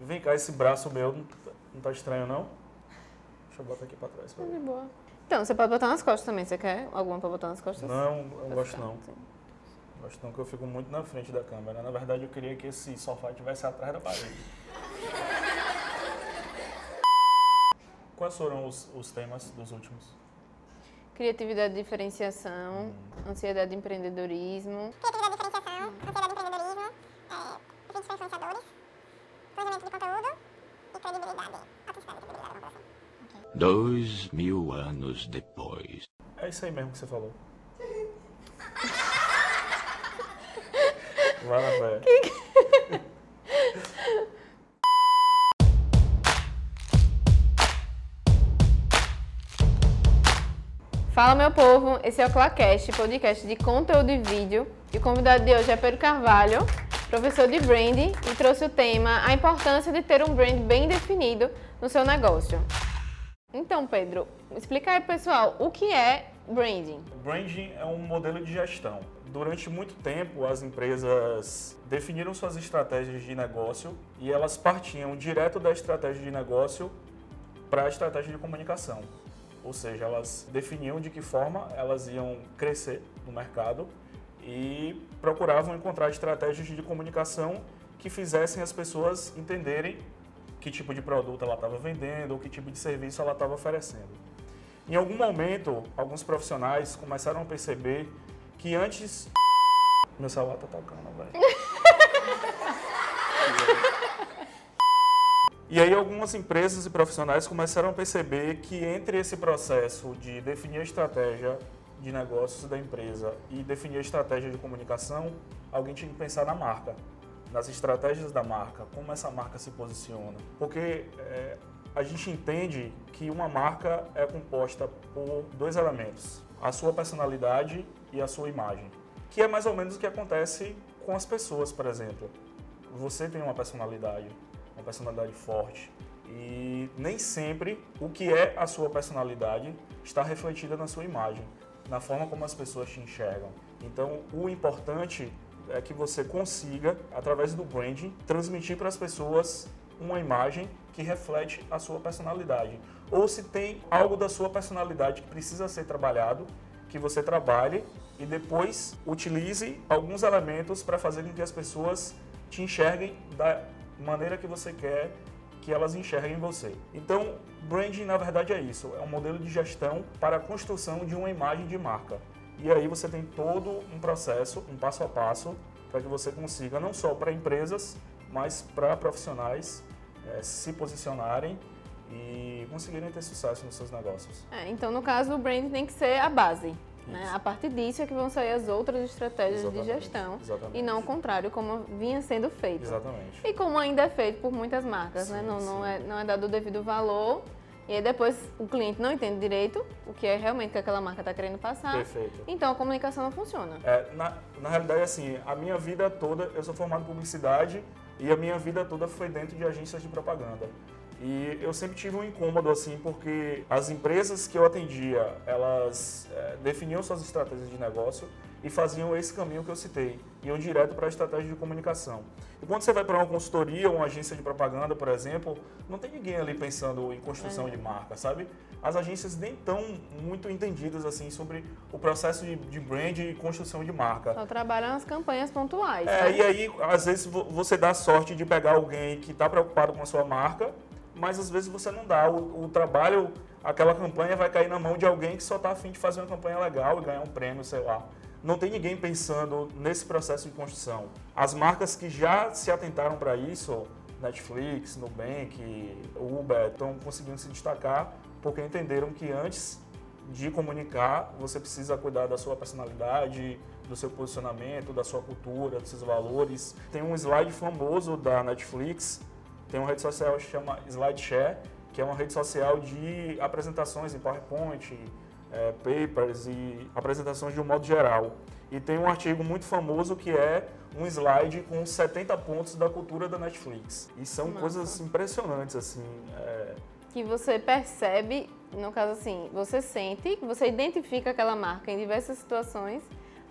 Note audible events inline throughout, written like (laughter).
Vem cá, esse braço meu não tá, não tá estranho, não? Deixa eu botar aqui pra trás. Pra De boa. Então, você pode botar nas costas também. Você quer alguma pra botar nas costas? Não, eu Pra gosto ficar, não. Gosto não, que eu fico muito na frente da câmera. Na verdade, eu queria que esse sofá estivesse atrás da parede. Quais foram os, os temas dos últimos? Criatividade e diferenciação, ansiedade e empreendedorismo. Criatividade e diferenciação, ansiedade e empreendedorismo, é, vídeos influenciadores, planejamento de conteúdo e credibilidade. Autenticidade e credibilidade, vamos assim. Dois mil anos depois. É isso aí mesmo que você falou. (laughs) Vai na fé. (laughs) Fala, meu povo! Esse é o Clacast, podcast de conteúdo e vídeo. E o convidado de hoje é Pedro Carvalho, professor de branding, e trouxe o tema A importância de ter um brand bem definido no seu negócio. Então, Pedro, explica aí, pessoal, o que é branding? Branding é um modelo de gestão. Durante muito tempo, as empresas definiram suas estratégias de negócio e elas partiam direto da estratégia de negócio para a estratégia de comunicação. Ou seja, elas definiam de que forma elas iam crescer no mercado e procuravam encontrar estratégias de comunicação que fizessem as pessoas entenderem que tipo de produto ela estava vendendo ou que tipo de serviço ela estava oferecendo. Em algum momento, alguns profissionais começaram a perceber que antes. (laughs) Meu celular tá tocando, velho. E aí algumas empresas e profissionais começaram a perceber que entre esse processo de definir a estratégia de negócios da empresa e definir a estratégia de comunicação, alguém tinha que pensar na marca, nas estratégias da marca, como essa marca se posiciona. Porque é, a gente entende que uma marca é composta por dois elementos: a sua personalidade e a sua imagem, que é mais ou menos o que acontece com as pessoas, por exemplo. Você tem uma personalidade, uma personalidade forte, e nem sempre o que é a sua personalidade está refletida na sua imagem, na forma como as pessoas te enxergam. Então, o importante é que você consiga, através do branding, transmitir para as pessoas uma imagem que reflete a sua personalidade. Ou se tem algo da sua personalidade que precisa ser trabalhado, que você trabalhe e depois utilize alguns elementos para fazer com que as pessoas te enxerguem da maneira que você quer que elas enxerguem você. Então, branding na verdade é isso, é um modelo de gestão para a construção de uma imagem de marca. E aí você tem todo um processo, um passo a passo, para que você consiga não só para empresas, mas para profissionais eh, se posicionarem e conseguirem ter sucesso nos seus negócios. É, então, no caso, o branding tem que ser a base. Né? A partir disso é que vão sair as outras estratégias Exatamente, de gestão. exatamente. E não o contrário, como vinha sendo feito. Exatamente. E como ainda é feito por muitas marcas, né? Sim, Não, não, sim. é, não é dado o devido valor. E aí depois o cliente não entende direito o que é realmente que aquela marca está querendo passar. Perfeito. Então a comunicação não funciona. É, na, na realidade, assim, a minha vida toda, eu sou formado em publicidade e a minha vida toda foi dentro de agências de propaganda. E eu sempre tive um incômodo, assim, porque as empresas que eu atendia, elas é, definiam suas estratégias de negócio e faziam esse caminho que eu citei, iam direto para a estratégia de comunicação. E quando você vai para uma consultoria ou uma agência de propaganda, por exemplo, não tem ninguém ali pensando em construção de marca, sabe? As agências nem estão muito entendidas, assim, sobre o processo de, de brand e construção de marca. Só trabalham as campanhas pontuais. É, né? e aí, às vezes, vo- você dá sorte de pegar alguém que está preocupado com a sua marca, mas às vezes você não dá. O, o trabalho, aquela campanha vai cair na mão de alguém que só está afim de fazer uma campanha legal e ganhar um prêmio, sei lá. Não tem ninguém pensando nesse processo de construção. As marcas que já se atentaram para isso, Netflix, Nubank, Uber, estão conseguindo se destacar porque entenderam que antes de comunicar, você precisa cuidar da sua personalidade, do seu posicionamento, da sua cultura, dos seus valores. Tem um slide famoso da Netflix, tem uma rede social que chama SlideShare, que é uma rede social de apresentações em PowerPoint, eh, papers e apresentações de um modo geral. E tem um artigo muito famoso que é um slide com 70 pontos da cultura da Netflix. E são Massa. coisas impressionantes, assim. eh, Que você percebe, no caso assim, você sente, você identifica aquela marca em diversas situações,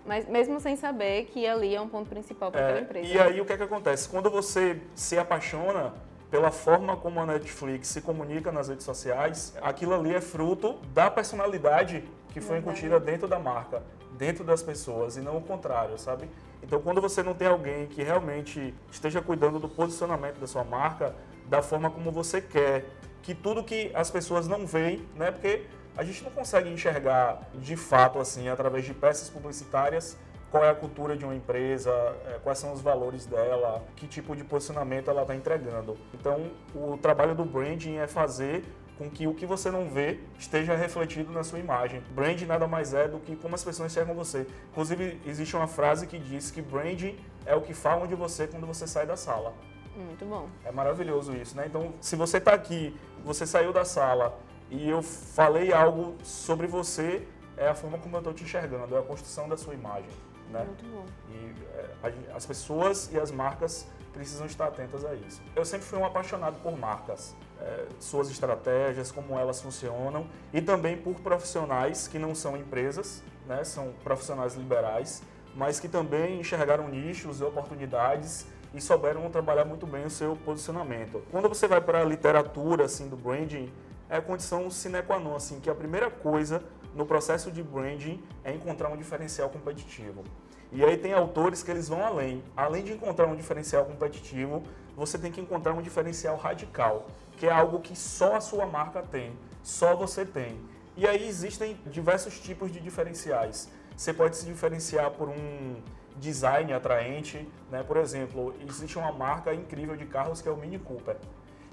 mas mesmo sem saber que ali é um ponto principal para aquela É, empresa. e aí o que é que acontece? Quando você se apaixona pela forma como a Netflix se comunica nas redes sociais, aquilo ali é fruto da personalidade que foi incutida dentro da marca, dentro das pessoas, e não o contrário, sabe? Então, quando você não tem alguém que realmente esteja cuidando do posicionamento da sua marca, da forma como você quer, que tudo que as pessoas não veem, né? Porque a gente não consegue enxergar de fato, assim, através de peças publicitárias, qual é a cultura de uma empresa, eh, quais são os valores dela, que tipo de posicionamento ela está entregando. Então, o trabalho do branding é fazer com que o que você não vê esteja refletido na sua imagem. Branding nada mais é do que como as pessoas enxergam você. Inclusive, existe uma frase que diz que branding é o que falam de você quando você sai da sala. Muito bom. É maravilhoso isso, né? Então, se você está aqui, você saiu da sala e eu falei algo sobre você, é a forma como eu estou te enxergando, é a construção da sua imagem, né? Muito bom. E é, as pessoas e as marcas precisam estar atentas a isso. Eu sempre fui um apaixonado por marcas, é, suas estratégias, como elas funcionam, e também por profissionais que não são empresas, né, são profissionais liberais, mas que também enxergaram nichos e oportunidades e souberam trabalhar muito bem o seu posicionamento. Quando você vai para a literatura assim do branding, é a condição sine qua non, assim, que a primeira coisa no processo de branding é encontrar um diferencial competitivo. E aí tem autores que eles vão além. Além de encontrar um diferencial competitivo, você tem que encontrar um diferencial radical, que é algo que só a sua marca tem, só você tem. E aí existem diversos tipos de diferenciais. Você pode se diferenciar por um design atraente, né? Por exemplo, existe uma marca incrível de carros que é o Mini Cooper.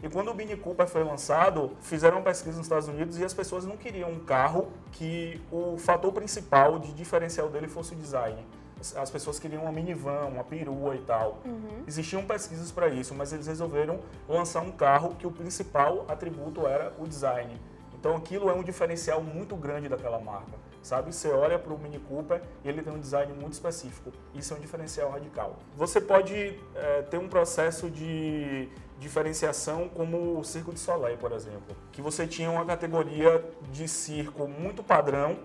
E quando o Mini Cooper foi lançado, fizeram uma pesquisa nos Estados Unidos e as pessoas não queriam um carro que o fator principal de diferencial dele fosse o design. As- As pessoas queriam uma minivan, uma perua e tal. Existiam pesquisas para isso, mas eles resolveram lançar um carro que o principal atributo era o design. Então aquilo é um diferencial muito grande daquela marca, sabe? Você olha para o Mini Cooper e ele tem um design muito específico. Isso é um diferencial radical. Você pode eh, ter um processo de diferenciação como o Circo de Soleil, por exemplo, que você tinha uma categoria de circo muito padrão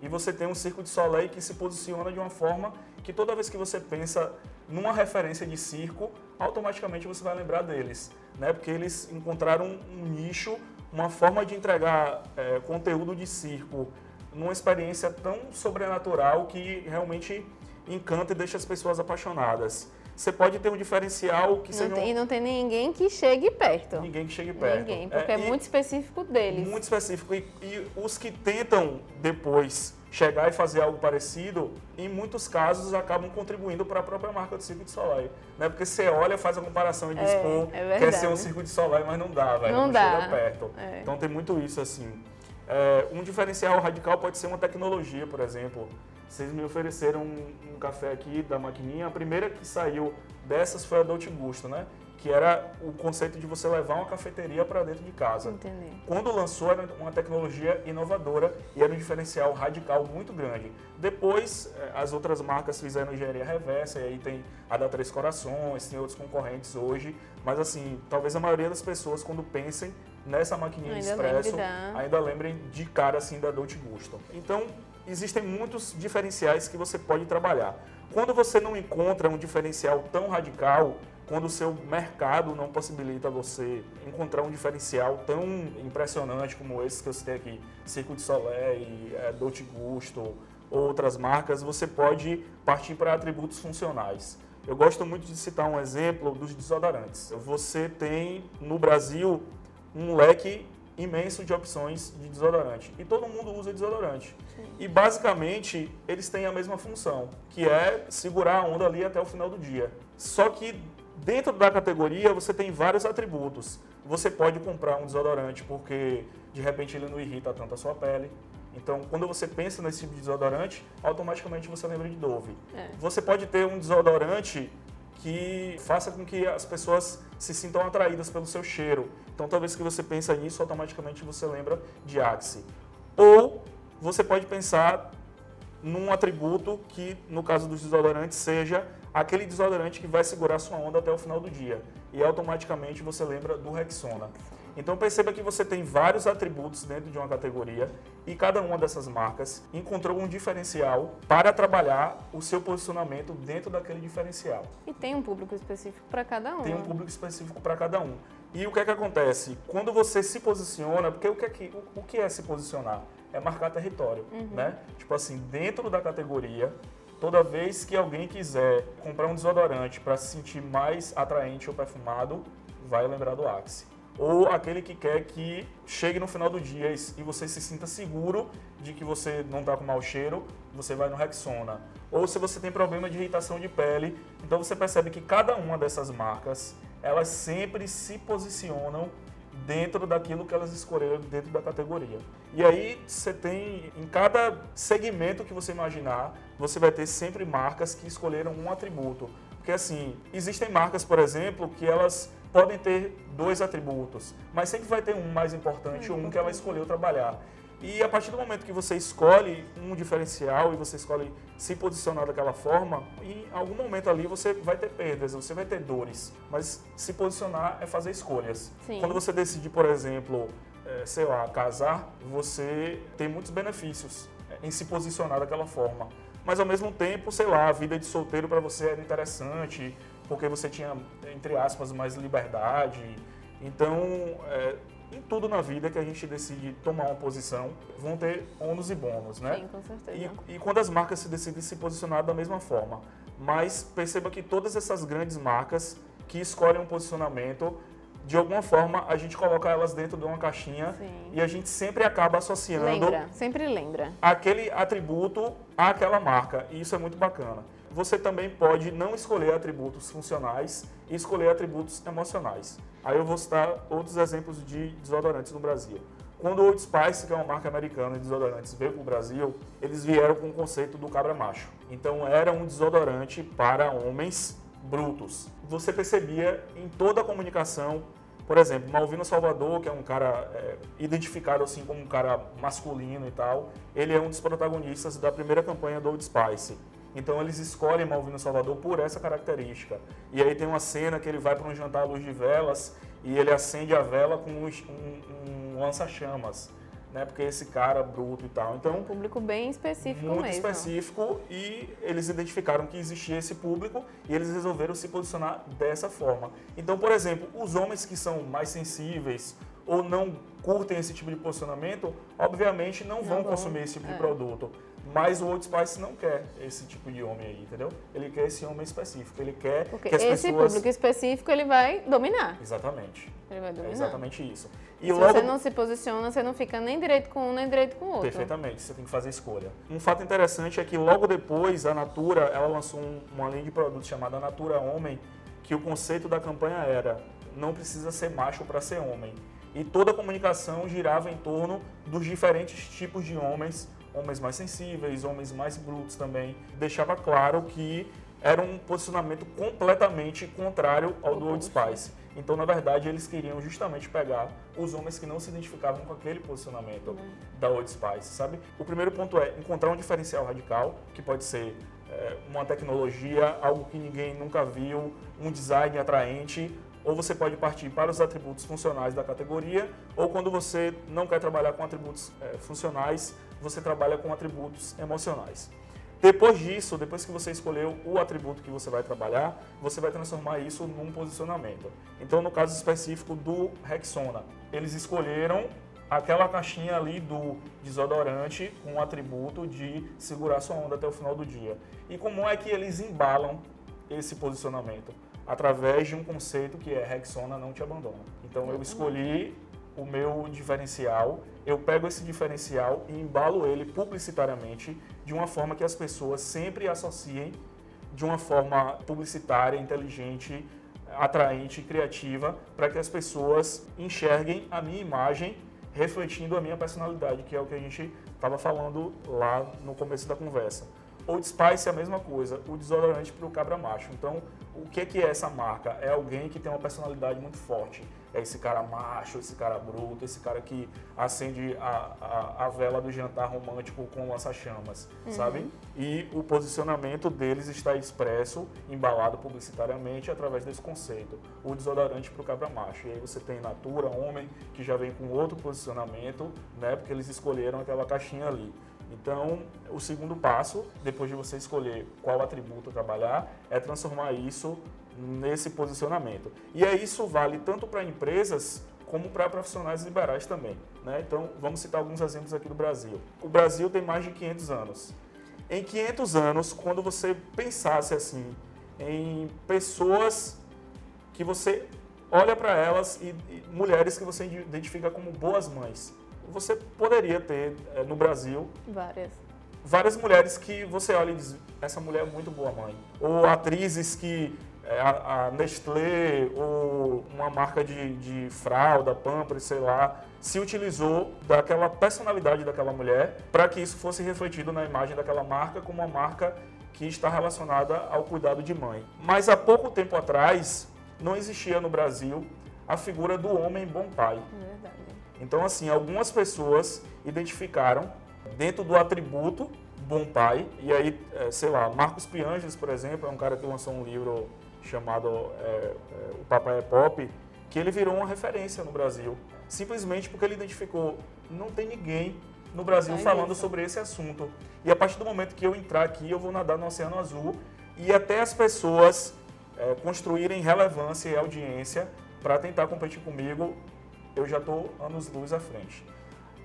e você tem um Circo de Soleil que se posiciona de uma forma que toda vez que você pensa numa referência de circo, automaticamente você vai lembrar deles, né? Porque eles encontraram um nicho, uma forma de entregar eh, conteúdo de circo numa experiência tão sobrenatural que realmente encanta e deixa as pessoas apaixonadas. Você pode ter um diferencial que Não seja um- tem, e não tem ninguém que chegue perto. ninguém que chegue perto. Ninguém, porque é, e- muito específico deles. muito específico. E, e os que tentam depois chegar e fazer algo parecido, em muitos casos acabam contribuindo para a própria marca do Circo de Soleil. Né? Porque você olha, faz a comparação e diz, É, pô, é quer ser um. Circo de Soleil, mas não dá, velho. Não Não, dá. chega perto. É. Então tem muito isso assim. É, um diferencial radical pode ser uma tecnologia, por exemplo. Vocês me ofereceram um, um café aqui da maquininha. A primeira que saiu dessas foi a Dolce Gusto, né? Que era o conceito de você levar uma cafeteria para dentro de casa. Entender. Quando lançou, era uma tecnologia inovadora e era um diferencial radical muito grande. Depois, eh, as outras marcas fizeram engenharia reversa, e aí tem a da Três Corações, tem outros concorrentes hoje. Mas, assim, talvez a maioria das pessoas, quando pensem nessa maquininha de Ainda lembre expresso, da- ainda lembrem de cara, assim, da Dolce Gusto. Então, existem muitos diferenciais que você pode trabalhar. Quando você não encontra um diferencial tão radical, quando o seu mercado não possibilita você encontrar um diferencial tão impressionante como esse que eu citei aqui, Circo de Soleil, é, Dolce Gusto, outras marcas, você pode partir para atributos funcionais. Eu gosto muito de citar um exemplo dos desodorantes. Você tem no Brasil um leque imenso de opções de desodorante e todo mundo usa desodorante. E basicamente eles têm a mesma função, que é segurar a onda ali até o final do dia. Só que dentro da categoria você tem vários atributos. Você pode comprar um desodorante porque de repente ele não irrita tanto a sua pele. Então, quando você pensa nesse tipo de desodorante, automaticamente você lembra de Dove. É. Você pode ter um desodorante que faça com que as pessoas se sintam atraídas pelo seu cheiro. Então, toda vez que você pensa nisso, automaticamente você lembra de Axe. Ou você pode pensar num atributo que, no caso dos desodorantes, seja aquele desodorante que vai segurar sua onda até o final do dia. E automaticamente você lembra do Rexona. Então perceba que você tem vários atributos dentro de uma categoria e cada uma dessas marcas encontrou um diferencial para trabalhar o seu posicionamento dentro daquele diferencial. E tem um público específico para cada um. Tem um público específico para cada um. E o que é que acontece? Quando você se posiciona, porque o que é, que, o, o que é se posicionar? É marcar território, né? Tipo assim, dentro da categoria, toda vez que alguém quiser comprar um desodorante para se sentir mais atraente ou perfumado, vai lembrar do Axe. Ou aquele que quer que chegue no final do dia e você se sinta seguro de que você não está com mau cheiro, você vai no Rexona. Ou se você tem problema de irritação de pele, então você percebe que cada uma dessas marcas, elas sempre se posicionam dentro daquilo que elas escolheram dentro da categoria. E aí você tem, em cada segmento que você imaginar, você vai ter sempre marcas que escolheram um atributo. Porque assim, existem marcas, por exemplo, que elas podem ter dois atributos, mas sempre vai ter um mais importante, um que ela escolheu trabalhar. E a partir do momento que você escolhe um diferencial e você escolhe se posicionar daquela forma, em algum momento ali você vai ter perdas, você vai ter dores. Mas se posicionar é fazer escolhas. Sim. Quando você decide, por exemplo, eh, sei lá, casar, você tem muitos benefícios eh, em se posicionar daquela forma. Mas ao mesmo tempo, sei lá, a vida de solteiro para você era interessante, porque você tinha, entre aspas, mais liberdade. Então, é, em tudo na vida que a gente decide tomar uma posição, vão ter ônus e bônus, né? Sim, com certeza. E, e quando as marcas se decidem se posicionar da mesma forma. Mas perceba que todas essas grandes marcas que escolhem um posicionamento, de alguma forma a gente coloca elas dentro de uma caixinha Sim. e a gente sempre acaba associando Lembra, sempre lembra. aquele atributo àquela marca. E isso é muito bacana. Você também pode não escolher atributos funcionais e escolher atributos emocionais. Aí eu vou citar outros exemplos de desodorantes no Brasil. Quando o Old Spice, que é uma marca americana de desodorantes, veio para o Brasil, eles vieram com o conceito do cabra macho. Então era um desodorante para homens brutos. Você percebia em toda a comunicação, por exemplo, Malvino Salvador, que é um cara é, identificado assim como um cara masculino e tal, ele é um dos protagonistas da primeira campanha do Old Spice. Então eles escolhem Malvino Salvador por essa característica. E aí tem uma cena que ele vai para um jantar à luz de velas e ele acende a vela com um, um- um lança-chamas, né? Porque esse cara bruto e tal. Então Um público bem específico muito mesmo. específico e eles identificaram que existia esse público e eles resolveram se posicionar dessa forma. Então, por exemplo, os homens que são mais sensíveis ou não curtem esse tipo de posicionamento, obviamente não, vão vão, consumir esse tipo é. de produto. Mas o Old Spice não quer esse tipo de homem aí, entendeu? Ele quer esse homem específico, ele quer Porque que as esse pessoas... público específico ele vai dominar. Exatamente. Ele vai É dominar. exatamente isso. E Se logo você não se posiciona, você não fica nem direito com um, nem direito com o outro. Perfeitamente, você tem que fazer escolha. Um fato interessante é que logo depois a Natura ela lançou um- uma linha de produtos chamada Natura Homem, que o conceito da campanha era não precisa ser macho para ser homem. E toda a comunicação girava em torno dos diferentes tipos de homens, homens mais sensíveis, homens mais brutos também. Deixava claro que era um posicionamento completamente contrário ao do Old Spice. Então, na verdade, eles queriam justamente pegar os homens que não se identificavam com aquele posicionamento da Old Spice, sabe? O primeiro ponto é encontrar um diferencial radical, que pode ser é, uma tecnologia, algo que ninguém nunca viu, um design atraente, ou você pode partir para os atributos funcionais da categoria, ou quando você não quer trabalhar com atributos é, funcionais, você trabalha com atributos emocionais. Depois disso, depois que você escolheu o atributo que você vai trabalhar, você vai transformar isso num posicionamento. Então, no caso específico do Rexona, eles escolheram aquela caixinha ali do desodorante com o atributo de segurar sua onda até o final do dia. E como é que eles embalam esse posicionamento? Através de um conceito que é Rexona não te abandona. Então, eu escolhi o meu diferencial, eu pego esse diferencial e embalo ele publicitariamente de uma forma que as pessoas sempre associem de uma forma publicitária, inteligente, atraente criativa, para que as pessoas enxerguem a minha imagem refletindo a minha personalidade, que é o que a gente estava falando lá no começo da conversa. Old Spice é a mesma coisa, o desodorante para o cabra macho. Então, o que, que é essa marca? É alguém que tem uma personalidade muito forte. É esse cara macho, esse cara bruto, esse cara que acende a, a, a vela do jantar romântico com lança-chamas, sabe? E o posicionamento deles está expresso, embalado publicitariamente através desse conceito. O desodorante para o cabra macho. E aí você tem Natura, homem, que já vem com outro posicionamento, né? Porque eles escolheram aquela caixinha ali. Então, o segundo passo, depois de você escolher qual atributo trabalhar, é transformar isso nesse posicionamento. E aí isso vale tanto para empresas como para profissionais liberais também. Né? Então, vamos citar alguns exemplos aqui do Brasil. O Brasil tem mais de 500 anos. Em 500 anos, quando você pensasse assim em pessoas que você olha para elas e, e, mulheres que você identifica como boas mães, você poderia ter é, no Brasil várias várias mulheres que você olha e diz essa mulher é muito boa mãe ou atrizes que é, a, a Nestlé ou uma marca de, de fralda, Pampers, sei lá, se utilizou daquela personalidade daquela mulher para que isso fosse refletido na imagem daquela marca como uma marca que está relacionada ao cuidado de mãe. Mas há pouco tempo atrás não existia no Brasil a figura do homem bom pai. Verdade. Então, assim, algumas pessoas identificaram dentro do atributo bom pai, e aí, é, sei lá, Marcos Pianges, por exemplo, é um cara que lançou um livro chamado é, é, O Papai é Pop, que ele virou uma referência no Brasil, simplesmente porque ele identificou, não tem ninguém no Brasil falando isso. sobre esse assunto. E a partir do momento que eu entrar aqui, eu vou nadar no Oceano Azul e até as pessoas é, construírem relevância e audiência para tentar competir comigo, eu já estou anos luz à frente.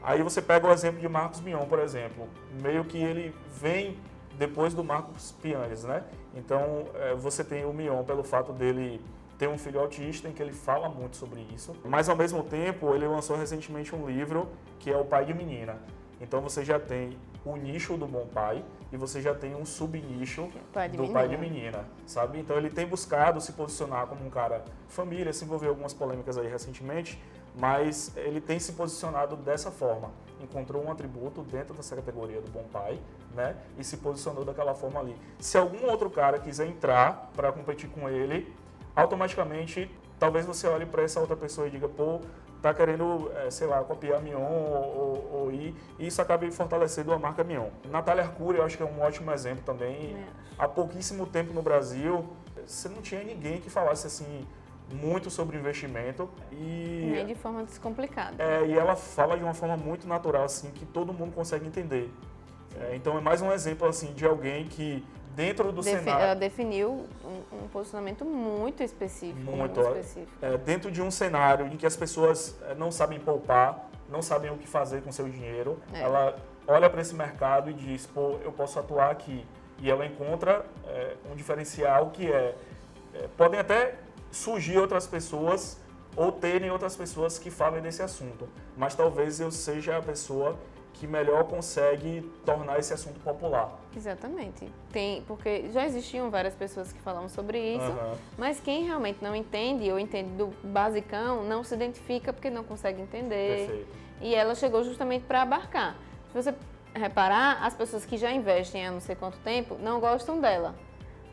Aí você pega o exemplo de Marcos Mion, por exemplo, meio que ele vem depois do Marcos Pianes, né? Então, é, você tem o Mion pelo fato dele ter um filho autista, em que ele fala muito sobre isso. Mas, ao mesmo tempo, ele lançou recentemente um livro que é O Pai de Menina. Então, você já tem o nicho do bom pai e você já tem um subnicho pai do menina. pai de menina, sabe? Então, ele tem buscado se posicionar como um cara família, se envolveu algumas polêmicas aí recentemente, mas ele tem se posicionado dessa forma. Encontrou um atributo dentro dessa categoria do bom pai, né? E se posicionou daquela forma ali. Se algum outro cara quiser entrar para competir com ele, automaticamente, talvez você olhe para essa outra pessoa e diga, pô, tá querendo, é, sei lá, copiar Mion ou, ou, ou ir, e isso acaba fortalecendo a marca Mion. Natália Arcuri, eu acho que é um ótimo exemplo também. É. Há pouquíssimo tempo no Brasil, você não tinha ninguém que falasse assim, muito sobre investimento e Nem de forma descomplicada. É, e ela fala de uma forma muito natural assim que todo mundo consegue entender. É, então é mais um exemplo assim de alguém que dentro do Defi cenário ela definiu um, um, posicionamento muito específico. Muito, muito específico. É, dentro de um cenário em que as pessoas é, não sabem poupar, não sabem o que fazer com seu dinheiro, é. ela olha para esse mercado e diz, pô, eu posso atuar aqui. E ela encontra é, um diferencial que é, é podem até surgir outras pessoas ou terem outras pessoas que falem desse assunto. Mas talvez eu seja a pessoa que melhor consegue tornar esse assunto popular. Exatamente. Tem, porque já existiam várias pessoas que falavam sobre isso, uhum. mas quem realmente não entende ou entende do basicão não se identifica porque não consegue entender. Perfeito. E ela chegou justamente para abarcar. Se você reparar, as pessoas que já investem há não sei quanto tempo não gostam dela.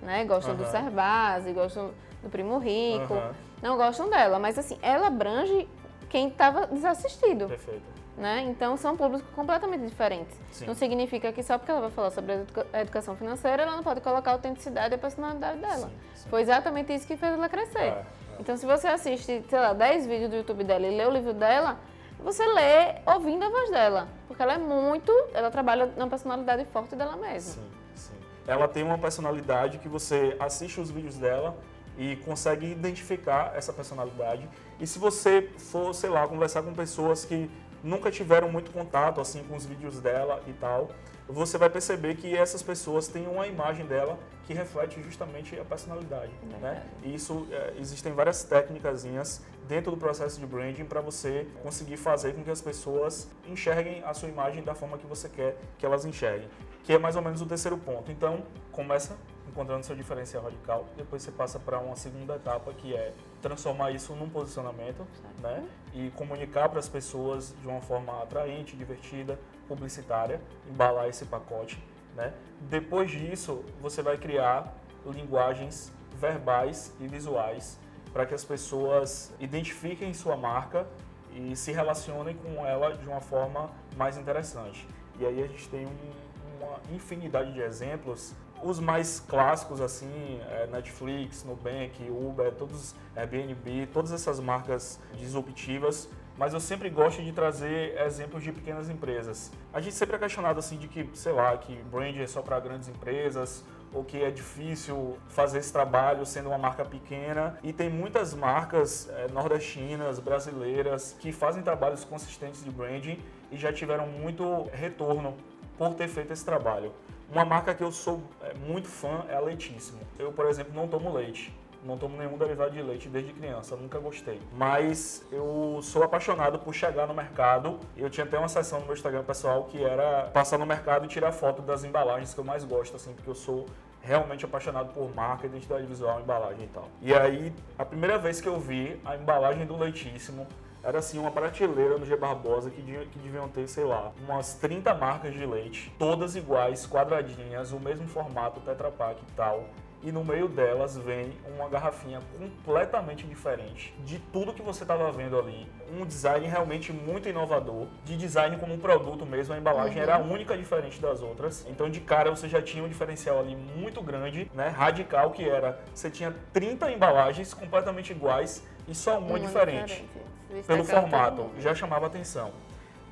Né? Gostam uhum. do Serbase, gostam do Primo Rico, uhum. não gostam dela. Mas assim, ela abrange quem estava desassistido. Perfeito. Né? Então são públicos completamente diferentes. Sim. Não significa que só porque ela vai falar sobre a educação financeira, ela não pode colocar a autenticidade e a personalidade dela. Sim, sim. Foi exatamente isso que fez ela crescer. É, é. Então se você assiste, sei lá, 10 vídeos do YouTube dela e lê o livro dela, você lê ouvindo a voz dela. Porque ela é muito. Ela trabalha na personalidade forte dela mesma. Sim, sim. Ela tem uma personalidade que você assiste os vídeos dela e consegue identificar essa personalidade. E se você for, sei lá, conversar com pessoas que nunca tiveram muito contato assim com os vídeos dela e tal, você vai perceber que essas pessoas têm uma imagem dela que reflete justamente a personalidade, é né? E isso é, existem várias técnicas dentro do processo de branding para você conseguir fazer com que as pessoas enxerguem a sua imagem da forma que você quer que elas enxerguem, que é mais ou menos o terceiro ponto. Então, começa encontrando seu diferencial radical, depois você passa para uma segunda etapa que é transformar isso num posicionamento, né? E comunicar para as pessoas de uma forma atraente, divertida, publicitária, embalar esse pacote, né? Depois disso, você vai criar linguagens verbais e visuais para que as pessoas identifiquem sua marca e se relacionem com ela de uma forma mais interessante. E aí a gente tem um, uma infinidade de exemplos os mais clássicos, assim, é Netflix, Nubank, Uber, todos, Airbnb, todas essas marcas disruptivas, mas eu sempre gosto de trazer exemplos de pequenas empresas. A gente sempre é questionado, assim, de que, sei lá, que brand é só para grandes empresas, ou que é difícil fazer esse trabalho sendo uma marca pequena. E tem muitas marcas é, nordestinas, brasileiras, que fazem trabalhos consistentes de branding e já tiveram muito retorno por ter feito esse trabalho. Uma marca que eu sou é, muito fã é a Leitíssimo. Eu, por exemplo, não tomo leite. Não tomo nenhum derivado de leite desde criança, nunca gostei. Mas eu sou apaixonado por chegar no mercado. Eu tinha até uma sessão no meu Instagram pessoal que era passar no mercado e tirar foto das embalagens que eu mais gosto, assim, porque eu sou realmente apaixonado por marca, identidade visual, embalagem e tal. E aí, a primeira vez que eu vi a embalagem do Leitíssimo, era assim uma prateleira no G Barbosa que, que deviam ter, sei lá, umas 30 marcas de leite, todas iguais, quadradinhas, o mesmo formato, Tetra Pak e tal e no meio delas vem uma garrafinha completamente diferente de tudo que você estava vendo ali. Um design realmente muito inovador, de design como um produto mesmo, a embalagem uhum. era a única diferente das outras. Então de cara você já tinha um diferencial ali muito grande, né, radical que era, você tinha 30 embalagens completamente iguais e só uma, uma diferente. diferente. Pelo formato, já chamava atenção.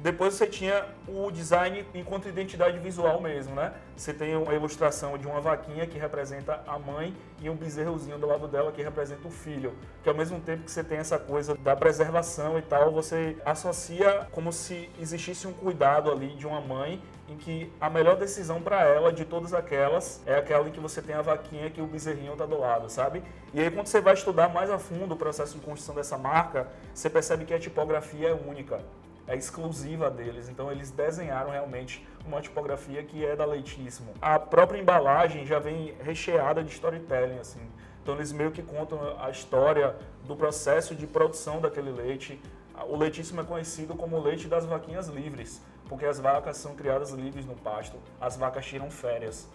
Depois você tinha o design enquanto identidade visual mesmo, né? Você tem uma ilustração de uma vaquinha que representa a mãe e um bezerrozinho do lado dela que representa o filho. Que ao mesmo tempo que você tem essa coisa da preservação e tal, você associa como se existisse um cuidado ali de uma mãe em que a melhor decisão para ela de todas aquelas é aquela em que você tem a vaquinha que o bezerrinho está do lado, sabe? E aí quando você vai estudar mais a fundo o processo de construção dessa marca, você percebe que a tipografia é única é exclusiva deles. Então eles desenharam realmente uma tipografia que é da Leitíssimo. A própria embalagem já vem recheada de storytelling, assim. Então eles meio que contam a história do processo de produção daquele leite. O leitíssimo é conhecido como leite das vaquinhas livres, porque as vacas são criadas livres no pasto. As vacas tiram férias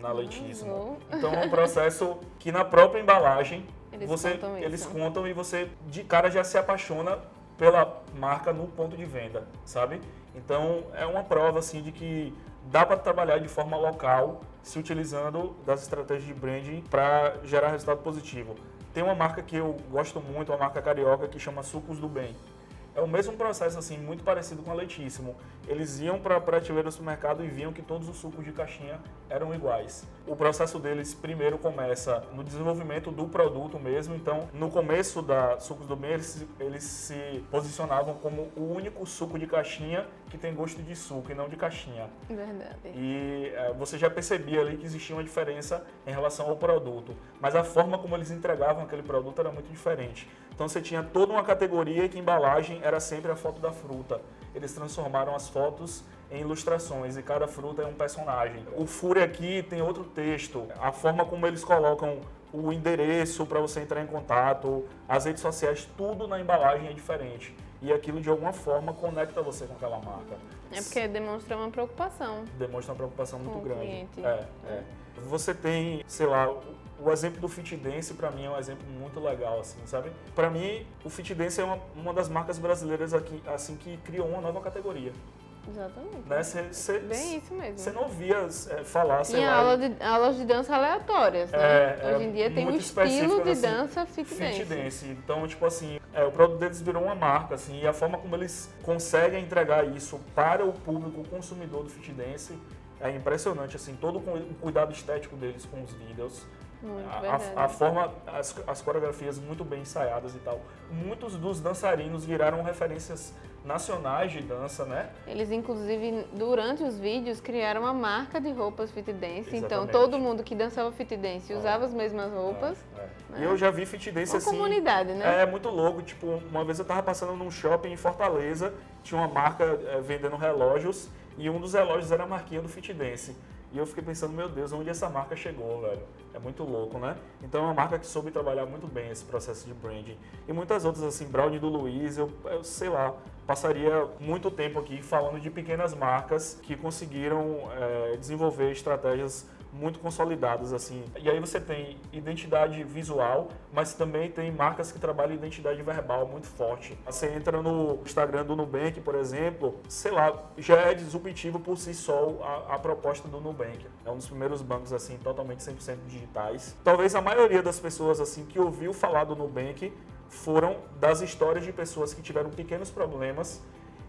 na leitíssimo. Uhum. Então é um processo que na própria embalagem eles, você, contam, eles contam e você de cara já se apaixona pela marca no ponto de venda, sabe? Então é uma prova assim de que dá para trabalhar de forma local, se utilizando das estratégias de branding para gerar resultado positivo. Tem uma marca que eu gosto muito, uma marca carioca que chama Sucos do Bem. É o mesmo processo, assim, muito parecido com a Leitíssimo. Eles iam para a prateleira do supermercado e viam que todos os sucos de caixinha eram iguais. O processo deles primeiro começa no desenvolvimento do produto mesmo. Então, no começo da Sucos do Bem, eles, eles se posicionavam como o único suco de caixinha que tem gosto de suco e não de caixinha. Verdade. E é, você já percebia ali que existia uma diferença em relação ao produto. Mas a forma como eles entregavam aquele produto era muito diferente. Então você tinha toda uma categoria que embalagem era sempre a foto da fruta. Eles transformaram as fotos em ilustrações e cada fruta é um personagem. O Fúria aqui tem outro texto. A forma como eles colocam o endereço para você entrar em contato, as redes sociais, tudo na embalagem é diferente. E aquilo de alguma forma conecta você com aquela marca. É porque demonstra uma preocupação. Demonstra uma preocupação muito grande. É, é. Você tem, sei lá, o exemplo do Fit Dance para mim é um exemplo muito legal, assim, sabe? Para mim, o Fit Dance é uma, uma das marcas brasileiras aqui, assim, que criou uma nova categoria. Exatamente. Né? Cê, cê, Bem isso mesmo. Você não ouvia é, falar, sei lá... aula de, aulas de dança aleatórias, né? É, Hoje em dia tem um estilo de assim, dança fit, fit dance. dance. Então, tipo assim, é, o produto deles virou uma marca, assim, e a forma como eles conseguem entregar isso para o público, o consumidor do fit dance, é impressionante, assim, todo o cuidado estético deles com os vídeos, a, a, forma, as, as coreografias muito bem ensaiadas e tal. Muitos dos dançarinos viraram referências nacionais de dança, né? Eles, inclusive, durante os vídeos, criaram uma marca de roupas fit dance. Então, todo mundo que dançava fit dance é. usava as mesmas roupas. É, é. Né? E eu já vi fit dance uma assim... comunidade, né? É, muito louco. Tipo, uma vez eu tava passando num shopping em Fortaleza, tinha uma marca é, vendendo relógios, e um dos relógios era a marquinha do fit dance. E eu fiquei pensando, meu Deus, onde essa marca chegou, velho? É muito louco, né? Então é uma marca que soube trabalhar muito bem esse processo de branding. E muitas outras, assim, Brownie do Luiz, eu, eu sei lá, passaria muito tempo aqui falando de pequenas marcas que conseguiram é, desenvolver estratégias muito consolidadas assim. E aí você tem identidade visual, mas também tem marcas que trabalham identidade verbal muito forte. Você entra no Instagram do Nubank, por exemplo, sei lá, já é disruptivo por si só a, a proposta do Nubank. É um dos primeiros bancos assim totalmente 100% digitais. Talvez a maioria das pessoas assim que ouviu falar do Nubank foram das histórias de pessoas que tiveram pequenos problemas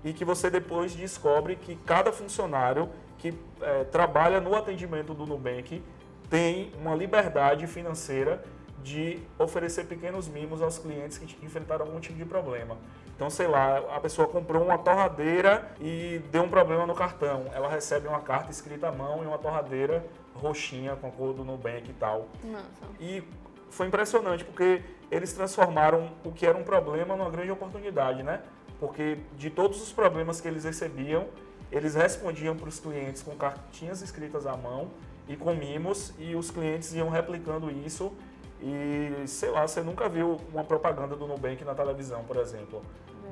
e que você depois descobre que cada funcionário que é, trabalha no atendimento do Nubank tem uma liberdade financeira de oferecer pequenos mimos aos clientes que enfrentaram algum tipo de problema. Então, sei lá, a pessoa comprou uma torradeira e deu um problema no cartão. Ela recebe uma carta escrita à mão e uma torradeira roxinha com a cor do Nubank e tal. Nossa. E foi impressionante porque eles transformaram o que era um problema numa grande oportunidade, né? Porque de todos os problemas que eles recebiam, eles respondiam para os clientes com cartinhas escritas à mão e com mimos e os clientes iam replicando isso e sei lá, você nunca viu uma propaganda do Nubank na televisão, por exemplo.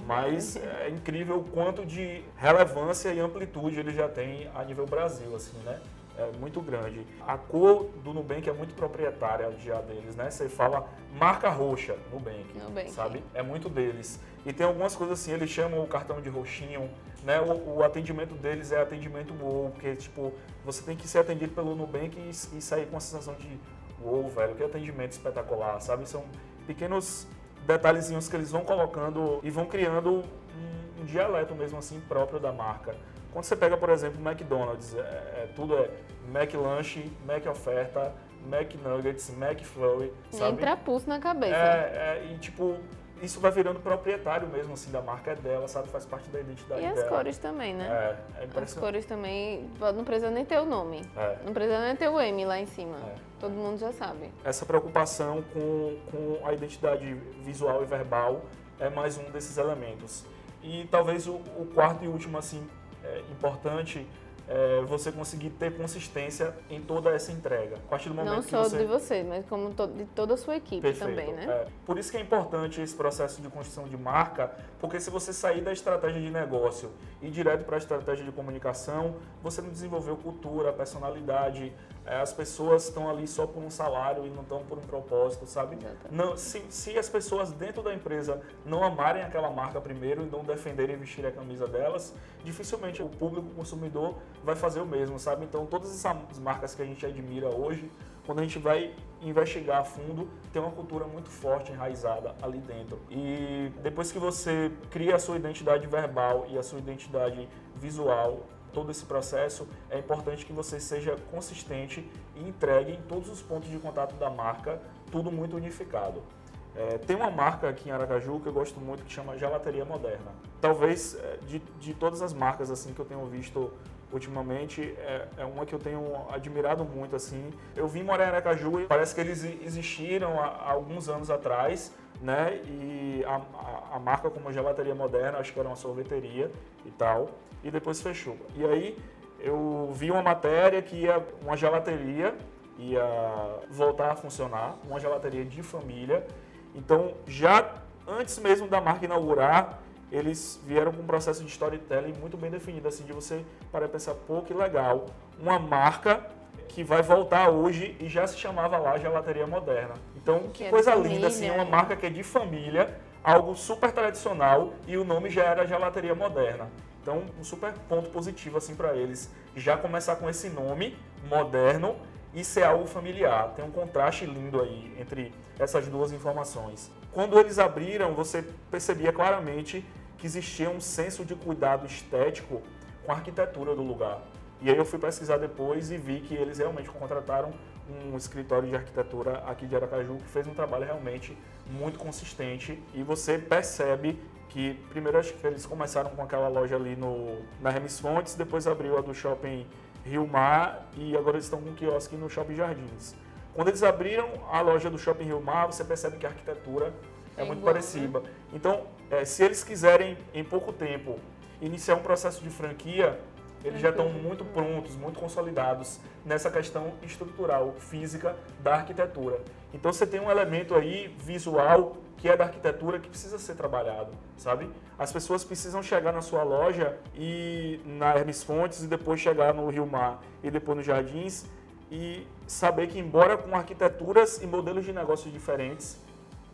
Mas é incrível o quanto de relevância e amplitude ele já tem a nível Brasil, assim, né? É muito grande. A cor do Nubank é muito proprietária já deles, né? Você fala marca roxa Nubank, Nubank. sabe? É muito deles. E tem algumas coisas assim, eles chamam o cartão de roxinho, né? O, o atendimento deles é atendimento wow, porque, tipo, você tem que ser atendido pelo Nubank e, e sair com a sensação de wow, velho, que atendimento espetacular, sabe? São pequenos detalhezinhos que eles vão colocando e vão criando um, um dialeto mesmo assim próprio da marca. Quando você pega, por exemplo, o McDonald's, é, é, tudo é Mac Lanche, Mac Oferta, Mac Nuggets, Mac Flurry, sabe? Entra pulso na cabeça. É, é, e tipo, isso vai virando proprietário mesmo, assim, da marca é dela, sabe? Faz parte da identidade E as dela. cores também, né? É, é As cores também, não precisa nem ter o nome. É. Não precisa nem ter o M lá em cima. É. Todo mundo já sabe. Essa preocupação com, com a identidade visual e verbal é mais um desses elementos. E talvez o, o quarto e último, assim, é, importante é você conseguir ter consistência em toda essa entrega. A partir do momento Não só você... de você, mas como de toda a sua equipe Perfeito. também, né? É. Por isso que é importante esse processo de construção de marca, porque se você sair da estratégia de negócio e ir direto para a estratégia de comunicação, você não desenvolveu cultura, personalidade, é, as pessoas estão ali só por um salário e não estão por um propósito, sabe? Não, se, se as pessoas dentro da empresa não amarem aquela marca primeiro e não defenderem e vestirem a camisa delas, dificilmente o público consumidor vai fazer o mesmo, sabe? Então todas essas marcas que a gente admira hoje, quando a gente vai investigar a fundo, tem uma cultura muito forte, enraizada ali dentro. E depois que você cria a sua identidade verbal e a sua identidade visual, todo esse processo, é importante que você seja consistente e entregue em todos os pontos de contato da marca, tudo muito unificado. É, tem uma marca aqui em Aracaju que eu gosto muito que chama Gelateria Moderna. Talvez é, de, de todas as marcas assim que eu tenho visto ultimamente é, é uma que eu tenho admirado muito assim. Eu vim morar em Aracaju e parece que eles existiram há, há alguns anos atrás, né? E a, a, a marca como Gelateria Moderna, acho que era uma sorveteria e tal, e depois fechou. E aí eu vi uma matéria que ia uma gelateria ia voltar a funcionar, uma gelateria de família. Então, já antes mesmo da marca inaugurar, eles vieram com um processo de storytelling muito bem definido, assim, de você para pensar, pô, que legal, uma marca que vai voltar hoje e já se chamava lá Gelateria Moderna. Então, que, Que é coisa família, linda, assim, uma né? marca que é de família, algo super tradicional e o nome já era Gelateria Moderna. Então, um super ponto positivo assim para eles, já começar com esse nome moderno e ser algo familiar. Tem um contraste lindo aí entre essas duas informações. Quando eles abriram, você percebia claramente que existia um senso de cuidado estético com a arquitetura do lugar. E aí eu fui pesquisar depois e vi que eles realmente contrataram um escritório de arquitetura aqui de Aracaju que fez um trabalho realmente muito consistente e você percebe que primeiro acho que eles começaram com aquela loja ali no na Remis Fontes, depois abriu a do shopping Rio Mar e agora eles estão com um quiosque no Shopping Jardins. Quando eles abriram a loja do Shopping Rio Mar, você percebe que a arquitetura é, É muito igual, parecida. Então, é, se eles quiserem em pouco tempo iniciar um processo de franquia, eles já estão muito prontos, muito consolidados nessa questão estrutural, física da arquitetura. Então você tem um elemento aí visual que é da arquitetura que precisa ser trabalhado, sabe? As pessoas precisam chegar na sua loja e na Hermes Fontes e depois chegar no Rio Mar e depois nos Jardins e saber que embora com arquiteturas e modelos de negócios diferentes,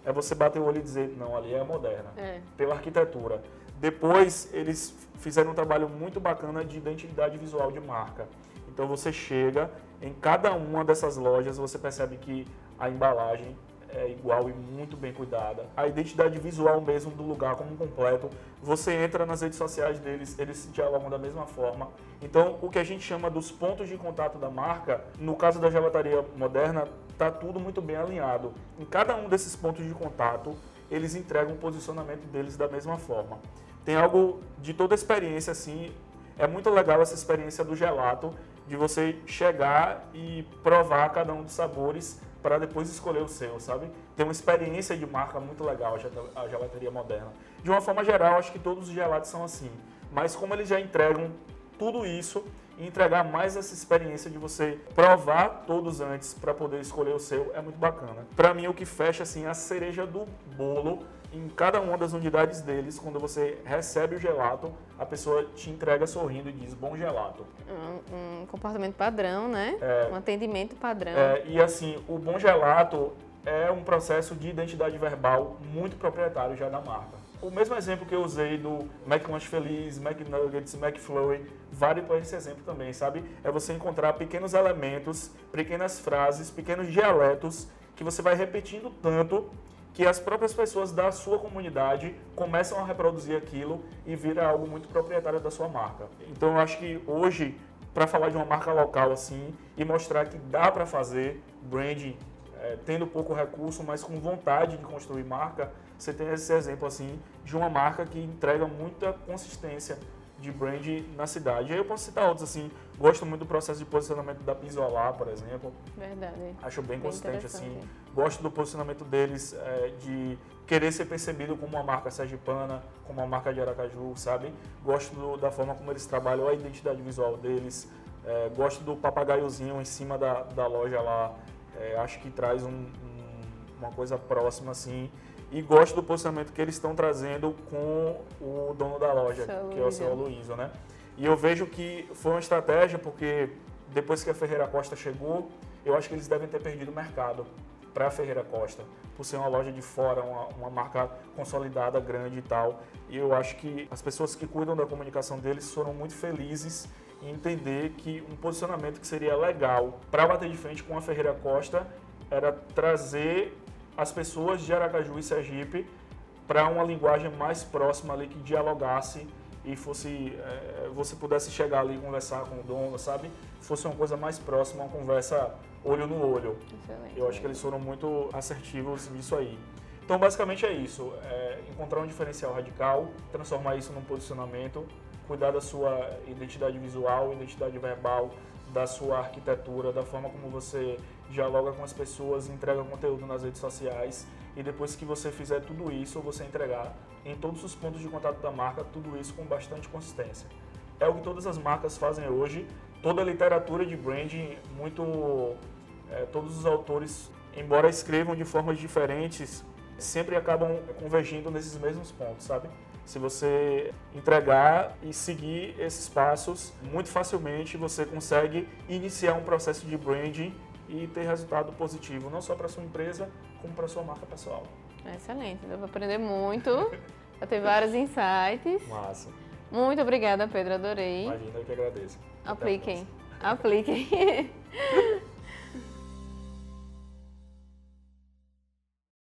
é você bater o olho e dizer, não, ali é moderna É. pela arquitetura. Depois, eles fizeram um trabalho muito bacana de identidade visual de marca. Então, você chega em cada uma dessas lojas, você percebe que a embalagem é igual e muito bem cuidada. A identidade visual mesmo do lugar como um completo. Você entra nas redes sociais deles, eles dialogam da mesma forma. Então, o que a gente chama dos pontos de contato da marca, no caso da gelataria moderna, está tudo muito bem alinhado. Em cada um desses pontos de contato, eles entregam o posicionamento deles da mesma forma. Tem algo de toda a experiência, assim, é muito legal essa experiência do gelato, de você chegar e provar cada um dos sabores para depois escolher o seu, sabe? Tem uma experiência de marca muito legal a gelateria moderna. De uma forma geral, acho que todos os gelatos são assim. Mas como eles já entregam tudo isso e entregar mais essa experiência de você provar todos antes para poder escolher o seu é muito bacana. Para mim, o que fecha assim a cereja do bolo em cada uma das unidades deles, quando você recebe o gelato, a pessoa te entrega sorrindo e diz bom gelato. Um, um comportamento padrão, né? É, um atendimento padrão. É, e assim, o bom gelato é um processo de identidade verbal muito proprietário já da marca. O mesmo exemplo que eu usei do McLanche Feliz, McNuggets, McFlurry, vale para esse exemplo também, sabe? É você encontrar pequenos elementos, pequenas frases, pequenos dialetos que você vai repetindo tanto que as próprias pessoas da sua comunidade começam a reproduzir aquilo e vira algo muito proprietário da sua marca. Então eu acho que hoje, para falar de uma marca local assim e mostrar que dá para fazer branding é, tendo pouco recurso, mas com vontade de construir marca, você tem esse exemplo assim de uma marca que entrega muita consistência de brand na cidade. Aí eu posso citar outros, assim, gosto muito do processo de posicionamento da Pisolar, por exemplo. Verdade. Acho bem, bem consistente, assim. Gosto do posicionamento deles é, de querer ser percebido como uma marca sergipana, como uma marca de Aracaju, sabe? Gosto do, da forma como eles trabalham a identidade visual deles. É, gosto do papagaiozinho em cima da, da loja lá. É, acho que traz um, um, uma coisa próxima, assim e gosto do posicionamento que eles estão trazendo com o dono da loja, que é o seu Luizo, né? E eu vejo que foi uma estratégia porque depois que a Ferreira Costa chegou, eu acho que eles devem ter perdido o mercado para a Ferreira Costa, por ser uma loja de fora, uma, uma, marca consolidada, grande e tal. E eu acho que as pessoas que cuidam da comunicação deles foram muito felizes em entender que um posicionamento que seria legal para bater de frente com a Ferreira Costa era trazer as pessoas de Aracaju e Sergipe para uma linguagem mais próxima ali que dialogasse e fosse é, você pudesse chegar ali e conversar com o dono, sabe? Fosse uma coisa mais próxima, uma conversa olho no olho. Excelente. Eu acho que eles foram muito assertivos nisso aí. Então, basicamente é isso: é encontrar um diferencial radical, transformar isso num posicionamento, cuidar da sua identidade visual, identidade verbal, da sua arquitetura, da forma como você dialoga com as pessoas, entrega conteúdo nas redes sociais e depois que você fizer tudo isso, você entregar em todos os pontos de contato da marca, tudo isso com bastante consistência. É o que todas as marcas fazem hoje, toda a literatura de branding, muito, é, todos os autores, embora escrevam de formas diferentes, sempre acabam convergindo nesses mesmos pontos, sabe? Se você entregar e seguir esses passos, muito facilmente você consegue iniciar um processo de branding e ter resultado positivo, não só para sua empresa, como para sua marca pessoal. Excelente, deu para aprender muito, (laughs) para ter vários insights. Massa. Muito obrigada, Pedro, adorei. Imagina, eu que agradeço. Apliquem, apliquem. (laughs)